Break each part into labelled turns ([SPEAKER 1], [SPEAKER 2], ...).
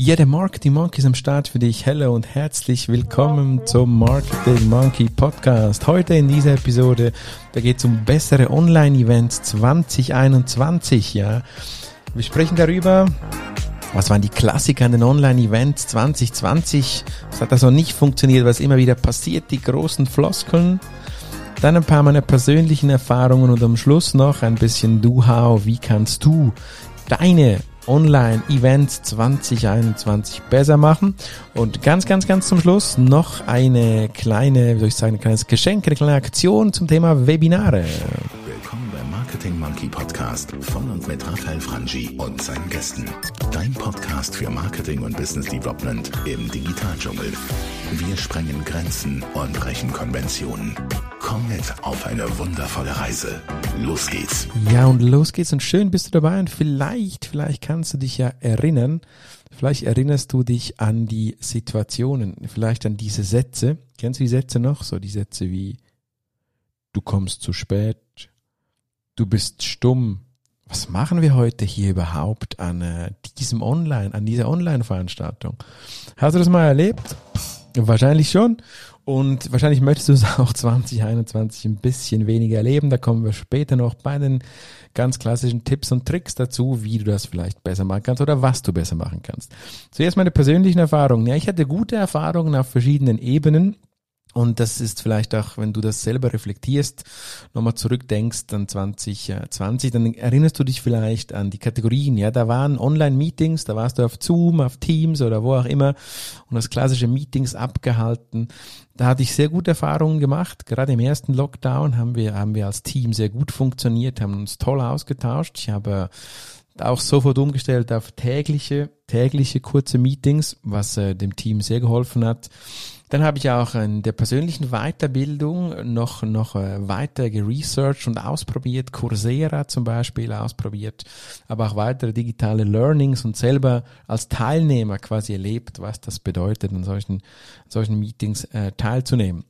[SPEAKER 1] Ja, der Marketing Monkey ist am Start für dich. Hello und herzlich willkommen zum Marketing Monkey Podcast. Heute in dieser Episode, da geht es um bessere Online-Events 2021. Ja, wir sprechen darüber, was waren die Klassiker an den Online-Events 2020? Was hat da so nicht funktioniert? Was immer wieder passiert? Die großen Floskeln. Dann ein paar meiner persönlichen Erfahrungen und am Schluss noch ein bisschen Do-How. Wie kannst du deine Online-Events 2021 besser machen. Und ganz, ganz, ganz zum Schluss noch eine kleine, wie soll ich sagen, ein kleines Geschenk, eine kleine Aktion zum Thema Webinare.
[SPEAKER 2] Willkommen beim Marketing Monkey Podcast von und mit Raphael Frangi und seinen Gästen. Dein Podcast für Marketing und Business Development im Digitaldschungel. Wir sprengen Grenzen und brechen Konventionen. Komm mit auf eine wundervolle Reise. Los geht's.
[SPEAKER 1] Ja, und los geht's und schön bist du dabei und vielleicht, vielleicht kannst du dich ja erinnern, vielleicht erinnerst du dich an die Situationen, vielleicht an diese Sätze. Kennst du die Sätze noch? So die Sätze wie du kommst zu spät, du bist stumm. Was machen wir heute hier überhaupt an äh, diesem Online, an dieser Online-Veranstaltung? Hast du das mal erlebt? Wahrscheinlich schon. Und wahrscheinlich möchtest du es auch 2021 ein bisschen weniger erleben. Da kommen wir später noch bei den ganz klassischen Tipps und Tricks dazu, wie du das vielleicht besser machen kannst oder was du besser machen kannst. Zuerst meine persönlichen Erfahrungen. Ja, ich hatte gute Erfahrungen auf verschiedenen Ebenen. Und das ist vielleicht auch, wenn du das selber reflektierst, nochmal zurückdenkst an 2020, dann erinnerst du dich vielleicht an die Kategorien. Ja, da waren Online-Meetings, da warst du auf Zoom, auf Teams oder wo auch immer und das klassische Meetings abgehalten. Da hatte ich sehr gute Erfahrungen gemacht. Gerade im ersten Lockdown haben wir, haben wir als Team sehr gut funktioniert, haben uns toll ausgetauscht. Ich habe auch sofort umgestellt auf tägliche, tägliche kurze Meetings, was äh, dem Team sehr geholfen hat. Dann habe ich auch in der persönlichen Weiterbildung noch, noch äh, weiter geresearched und ausprobiert, Coursera zum Beispiel ausprobiert, aber auch weitere digitale Learnings und selber als Teilnehmer quasi erlebt, was das bedeutet, an solchen, solchen Meetings äh, teilzunehmen.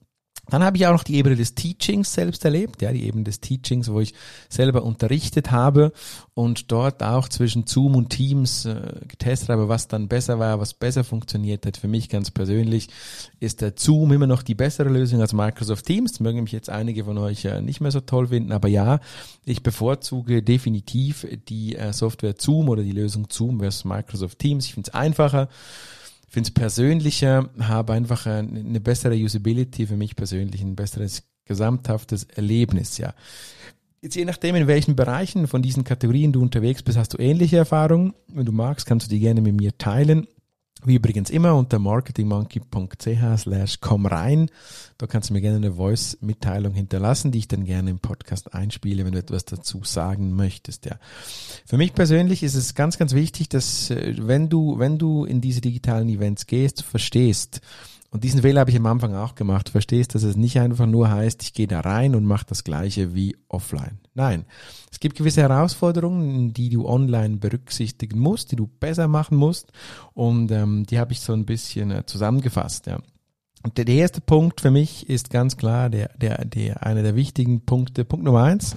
[SPEAKER 1] Dann habe ich auch noch die Ebene des Teachings selbst erlebt, ja, die Ebene des Teachings, wo ich selber unterrichtet habe und dort auch zwischen Zoom und Teams äh, getestet habe, was dann besser war, was besser funktioniert hat. Für mich ganz persönlich ist der Zoom immer noch die bessere Lösung als Microsoft Teams. Das mögen mich jetzt einige von euch äh, nicht mehr so toll finden, aber ja, ich bevorzuge definitiv die äh, Software Zoom oder die Lösung Zoom versus Microsoft Teams. Ich finde es einfacher finde es persönlicher, habe einfach eine bessere Usability für mich persönlich, ein besseres gesamthaftes Erlebnis, ja. Jetzt je nachdem, in welchen Bereichen von diesen Kategorien du unterwegs bist, hast du ähnliche Erfahrungen. Wenn du magst, kannst du die gerne mit mir teilen. Wie übrigens immer unter marketingmonkey.ch slash komm rein. Da kannst du mir gerne eine Voice-Mitteilung hinterlassen, die ich dann gerne im Podcast einspiele, wenn du etwas dazu sagen möchtest, ja. Für mich persönlich ist es ganz, ganz wichtig, dass, äh, wenn du, wenn du in diese digitalen Events gehst, verstehst, und diesen Fehler habe ich am Anfang auch gemacht. Verstehst, dass es nicht einfach nur heißt, ich gehe da rein und mache das gleiche wie offline. Nein, es gibt gewisse Herausforderungen, die du online berücksichtigen musst, die du besser machen musst. Und ähm, die habe ich so ein bisschen äh, zusammengefasst. Ja. Und der, der erste Punkt für mich ist ganz klar der, der, der einer der wichtigen Punkte. Punkt Nummer eins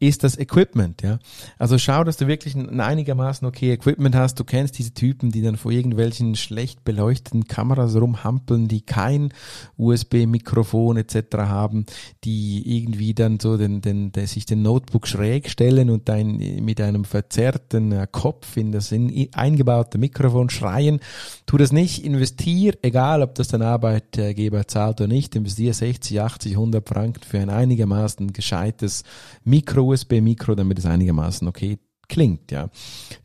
[SPEAKER 1] ist das Equipment, ja. Also schau, dass du wirklich ein einigermaßen okay Equipment hast. Du kennst diese Typen, die dann vor irgendwelchen schlecht beleuchteten Kameras rumhampeln, die kein USB-Mikrofon etc. haben, die irgendwie dann so den, den, den, sich den Notebook schräg stellen und dann mit einem verzerrten äh, Kopf in das in, eingebaute Mikrofon schreien. Tu das nicht, investier, egal ob das dein Arbeitgeber zahlt oder nicht, investier 60, 80, 100 Franken für ein einigermaßen gescheites Mikro USB-Mikro, damit es einigermaßen okay klingt. Ja.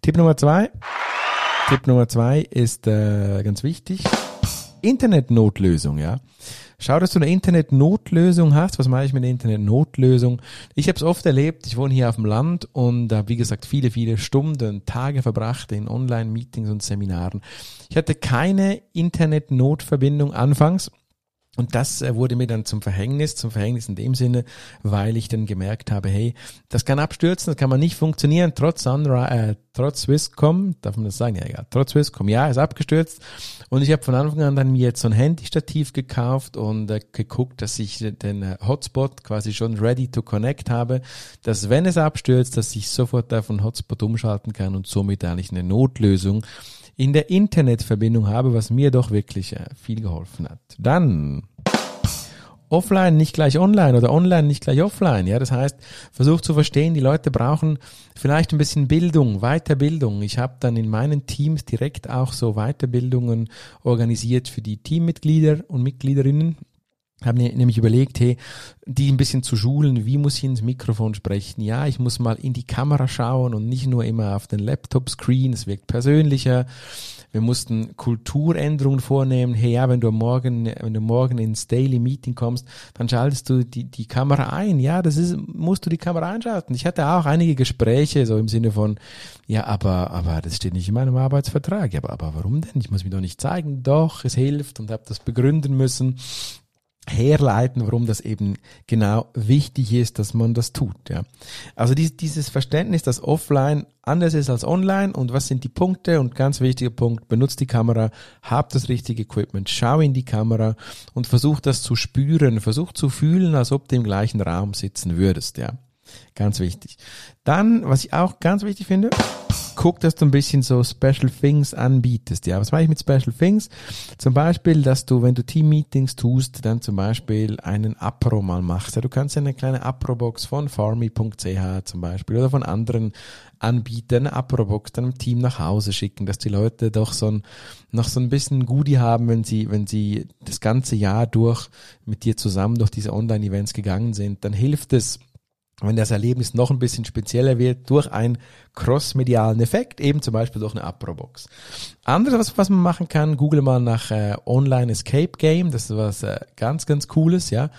[SPEAKER 1] Tipp Nummer zwei. Tipp Nummer zwei ist äh, ganz wichtig. Internetnotlösung, ja. Schau, dass du eine Internetnotlösung hast. Was mache ich mit einer Internetnotlösung? Ich habe es oft erlebt, ich wohne hier auf dem Land und habe, wie gesagt, viele, viele Stunden, Tage verbracht in Online-Meetings und Seminaren. Ich hatte keine Internetnotverbindung anfangs und das äh, wurde mir dann zum Verhängnis, zum Verhängnis in dem Sinne, weil ich dann gemerkt habe, hey, das kann abstürzen, das kann man nicht funktionieren, trotz Sunrise, äh, trotz Swisscom, darf man das sagen? Ja, egal, trotz Swisscom, ja, ist abgestürzt. Und ich habe von Anfang an dann mir jetzt so ein Handystativ gekauft und äh, geguckt, dass ich den äh, Hotspot quasi schon ready to connect habe, dass wenn es abstürzt, dass ich sofort den Hotspot umschalten kann und somit eigentlich eine Notlösung in der Internetverbindung habe, was mir doch wirklich äh, viel geholfen hat. Dann offline nicht gleich online oder online nicht gleich offline. Ja, das heißt, versucht zu verstehen, die Leute brauchen vielleicht ein bisschen Bildung, Weiterbildung. Ich habe dann in meinen Teams direkt auch so Weiterbildungen organisiert für die Teammitglieder und Mitgliederinnen habe nämlich überlegt, hey, die ein bisschen zu schulen, wie muss ich ins Mikrofon sprechen? Ja, ich muss mal in die Kamera schauen und nicht nur immer auf den Laptop-Screen, es wirkt persönlicher. Wir mussten Kulturänderungen vornehmen. Hey, ja, wenn du morgen, wenn du morgen ins Daily Meeting kommst, dann schaltest du die, die Kamera ein. Ja, das ist, musst du die Kamera einschalten. Ich hatte auch einige Gespräche, so im Sinne von, ja, aber, aber das steht nicht in meinem Arbeitsvertrag. Ja, aber, aber warum denn? Ich muss mich doch nicht zeigen. Doch, es hilft und habe das begründen müssen herleiten, warum das eben genau wichtig ist, dass man das tut. Ja. Also dies, dieses Verständnis, dass offline anders ist als online und was sind die Punkte und ganz wichtiger Punkt, benutzt die Kamera, hab das richtige Equipment, schau in die Kamera und versuch das zu spüren, versuch zu fühlen, als ob du im gleichen Raum sitzen würdest. Ja. Ganz wichtig. Dann, was ich auch ganz wichtig finde, guck, dass du ein bisschen so Special Things anbietest. Ja, was meine ich mit Special Things? Zum Beispiel, dass du, wenn du Team-Meetings tust, dann zum Beispiel einen Apro mal machst. Ja, du kannst ja eine kleine Apro-Box von farmy.ch zum Beispiel oder von anderen Anbietern eine Apro-Box deinem Team nach Hause schicken, dass die Leute doch so ein, noch so ein bisschen Goodie haben, wenn sie, wenn sie das ganze Jahr durch mit dir zusammen durch diese Online-Events gegangen sind, dann hilft es, wenn das Erlebnis noch ein bisschen spezieller wird, durch einen crossmedialen Effekt, eben zum Beispiel durch eine Apro-Box. Anderes, was, was man machen kann, google mal nach äh, Online Escape Game, das ist was äh, ganz, ganz Cooles, ja.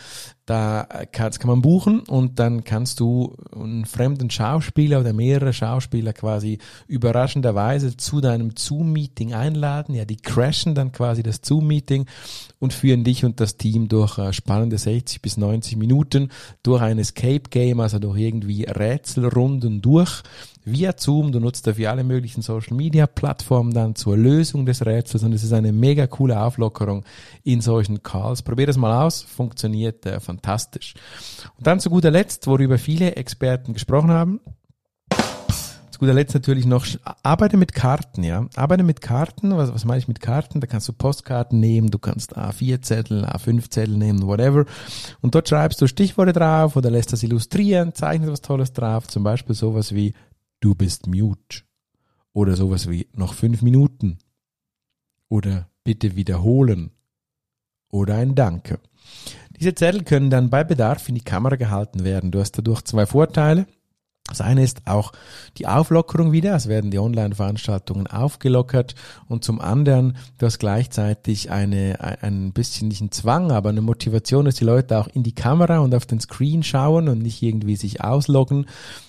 [SPEAKER 1] Da kann, kann man buchen und dann kannst du einen fremden Schauspieler oder mehrere Schauspieler quasi überraschenderweise zu deinem Zoom-Meeting einladen. Ja, die crashen dann quasi das Zoom-Meeting und führen dich und das Team durch äh, spannende 60 bis 90 Minuten durch ein Escape Game, also durch irgendwie Rätselrunden durch via Zoom. Du nutzt dafür alle möglichen Social Media Plattformen dann zur Lösung des Rätsels und es ist eine mega coole Auflockerung in solchen Calls. Probier das mal aus, funktioniert äh, fantastisch. Und dann zu guter Letzt, worüber viele Experten gesprochen haben, zu guter Letzt natürlich noch, arbeite mit Karten, ja. Arbeite mit Karten, was, was meine ich mit Karten? Da kannst du Postkarten nehmen, du kannst A4-Zettel, A5-Zettel nehmen, whatever. Und dort schreibst du Stichworte drauf oder lässt das illustrieren, zeichnet was Tolles drauf, zum Beispiel sowas wie du bist mute. Oder sowas wie noch fünf Minuten. Oder bitte wiederholen. Oder ein Danke. Diese Zettel können dann bei Bedarf in die Kamera gehalten werden. Du hast dadurch zwei Vorteile. Das eine ist auch die Auflockerung wieder, es werden die Online-Veranstaltungen aufgelockert. Und zum anderen, du hast gleichzeitig eine, ein bisschen nicht einen Zwang, aber eine Motivation, dass die Leute auch in die Kamera und auf den Screen schauen und nicht irgendwie sich ausloggen.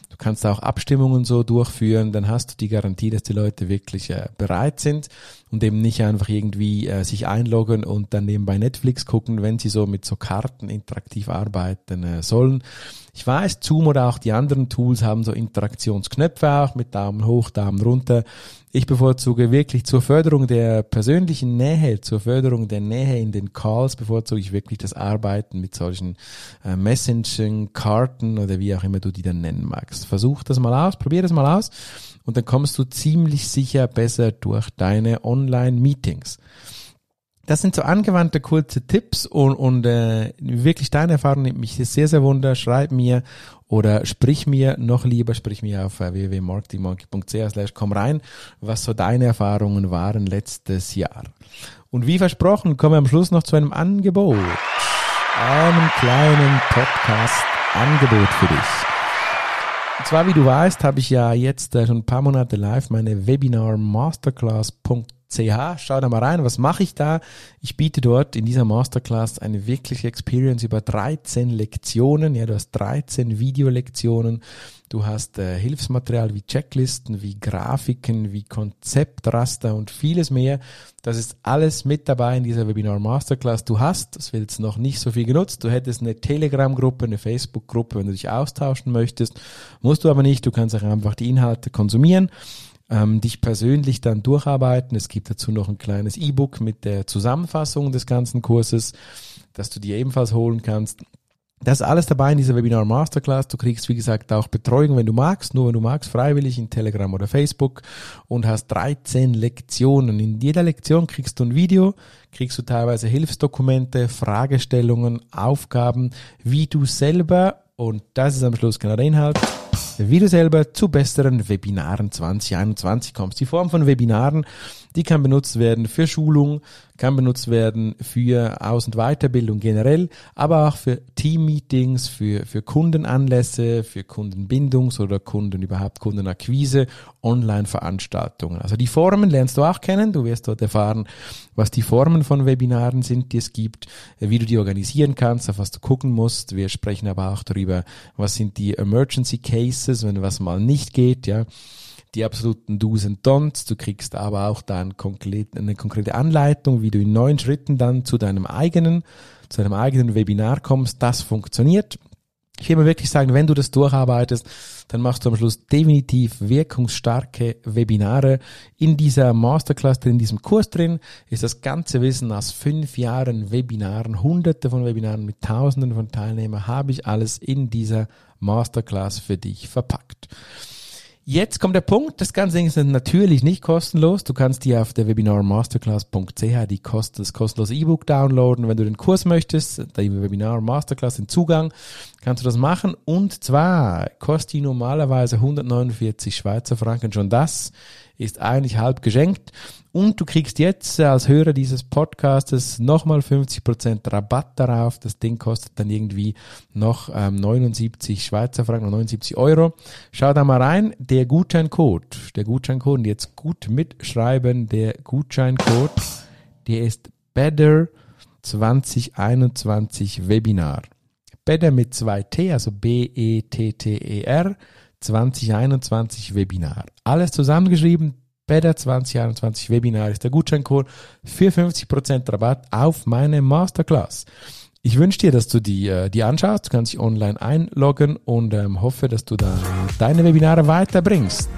[SPEAKER 1] Du kannst auch Abstimmungen so durchführen, dann hast du die Garantie, dass die Leute wirklich äh, bereit sind und eben nicht einfach irgendwie äh, sich einloggen und dann nebenbei Netflix gucken, wenn sie so mit so Karten interaktiv arbeiten äh, sollen. Ich weiß, Zoom oder auch die anderen Tools haben so Interaktionsknöpfe auch mit Daumen hoch, Daumen runter. Ich bevorzuge wirklich zur Förderung der persönlichen Nähe, zur Förderung der Nähe in den Calls, bevorzuge ich wirklich das Arbeiten mit solchen äh, Messaging, Karten oder wie auch immer du die dann nennen magst. Versuch das mal aus, probier das mal aus und dann kommst du ziemlich sicher besser durch deine Online-Meetings. Das sind so angewandte kurze Tipps und, und äh, wirklich deine Erfahrung nimmt mich sehr, sehr wunder. Schreib mir oder sprich mir noch lieber, sprich mir auf äh, www.marketingmonkey.ch komm rein, was so deine Erfahrungen waren letztes Jahr. Und wie versprochen, kommen wir am Schluss noch zu einem Angebot. Einem kleinen Podcast-Angebot für dich. Und zwar, wie du weißt, habe ich ja jetzt äh, schon ein paar Monate live meine Webinar Masterclass.com ch. Schau da mal rein, was mache ich da? Ich biete dort in dieser Masterclass eine wirkliche Experience über 13 Lektionen. Ja, du hast 13 Videolektionen. Du hast äh, Hilfsmaterial wie Checklisten, wie Grafiken, wie Konzeptraster und vieles mehr. Das ist alles mit dabei in dieser Webinar Masterclass. Du hast, das wird jetzt noch nicht so viel genutzt, du hättest eine Telegram-Gruppe, eine Facebook-Gruppe, wenn du dich austauschen möchtest. Musst du aber nicht, du kannst auch einfach die Inhalte konsumieren ähm, dich persönlich dann durcharbeiten. Es gibt dazu noch ein kleines E-Book mit der Zusammenfassung des ganzen Kurses, das du dir ebenfalls holen kannst. Das ist alles dabei in dieser Webinar Masterclass. Du kriegst, wie gesagt, auch Betreuung, wenn du magst, nur wenn du magst, freiwillig in Telegram oder Facebook und hast 13 Lektionen. In jeder Lektion kriegst du ein Video, kriegst du teilweise Hilfsdokumente, Fragestellungen, Aufgaben, wie du selber, und das ist am Schluss genau der Inhalt, wie du selber zu besseren Webinaren 2021 kommst. Die Form von Webinaren, die kann benutzt werden für Schulung, kann benutzt werden für Aus- und Weiterbildung generell, aber auch für Team-Meetings, für, für Kundenanlässe, für Kundenbindungs- oder Kunden überhaupt Kundenakquise, Online-Veranstaltungen. Also die Formen lernst du auch kennen. Du wirst dort erfahren, was die Formen von Webinaren sind, die es gibt, wie du die organisieren kannst, auf was du gucken musst. Wir sprechen aber auch darüber, was sind die Emergency Cases, wenn was mal nicht geht, ja die absoluten Do's and Don'ts. Du kriegst aber auch dann eine konkrete Anleitung, wie du in neun Schritten dann zu deinem eigenen, zu deinem eigenen Webinar kommst. Das funktioniert. Ich will mal wirklich sagen, wenn du das durcharbeitest, dann machst du am Schluss definitiv wirkungsstarke Webinare. In dieser Masterclass, in diesem Kurs drin, ist das ganze Wissen aus fünf Jahren Webinaren, hunderte von Webinaren mit tausenden von Teilnehmern, habe ich alles in dieser Masterclass für dich verpackt. Jetzt kommt der Punkt, das ganze ist natürlich nicht kostenlos. Du kannst dir auf der webinarmasterclass.ch die das kostenlose E-Book downloaden. Wenn du den Kurs möchtest, die Webinar Masterclass, den Zugang, kannst du das machen. Und zwar kostet die normalerweise 149 Schweizer Franken. Schon das ist eigentlich halb geschenkt. Und du kriegst jetzt als Hörer dieses Podcastes nochmal 50% Rabatt darauf. Das Ding kostet dann irgendwie noch ähm, 79 Schweizer Franken, 79 Euro. Schau da mal rein. Der Gutscheincode, der Gutscheincode, jetzt gut mitschreiben, der Gutscheincode, der ist Better 2021 Webinar. Better mit zwei T, also B-E-T-T-E-R 2021 Webinar. Alles zusammengeschrieben. Better 2021 Webinar ist der Gutscheincode für 50% Rabatt auf meine Masterclass. Ich wünsche dir, dass du die, äh, die anschaust. Du kannst dich online einloggen und ähm, hoffe, dass du da deine Webinare weiterbringst.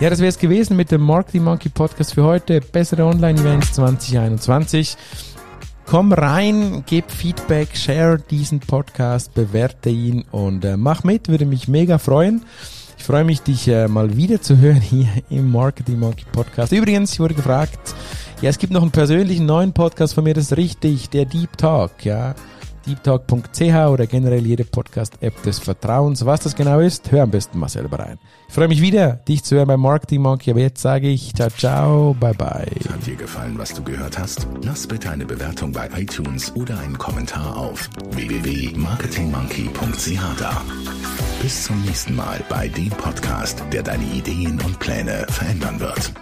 [SPEAKER 1] Ja, das wäre es gewesen mit dem Marketing Monkey Podcast für heute. Bessere Online-Events 2021. Komm rein, gib Feedback, share diesen Podcast, bewerte ihn und äh, mach mit, würde mich mega freuen. Ich freue mich, dich äh, mal wieder zu hören hier im Marketing Monkey Podcast. Übrigens, ich wurde gefragt, ja, es gibt noch einen persönlichen neuen Podcast von mir, das ist richtig, der Deep Talk, ja deeptalk.ch oder generell jede Podcast-App des Vertrauens. Was das genau ist, hör am besten mal selber rein. Ich freue mich wieder, dich zu hören beim Marketing Monkey, aber jetzt sage ich ciao, ciao, bye bye.
[SPEAKER 2] Hat dir gefallen, was du gehört hast? Lass bitte eine Bewertung bei iTunes oder einen Kommentar auf www.marketingmonkey.ch da. Bis zum nächsten Mal bei dem Podcast, der deine Ideen und Pläne verändern wird.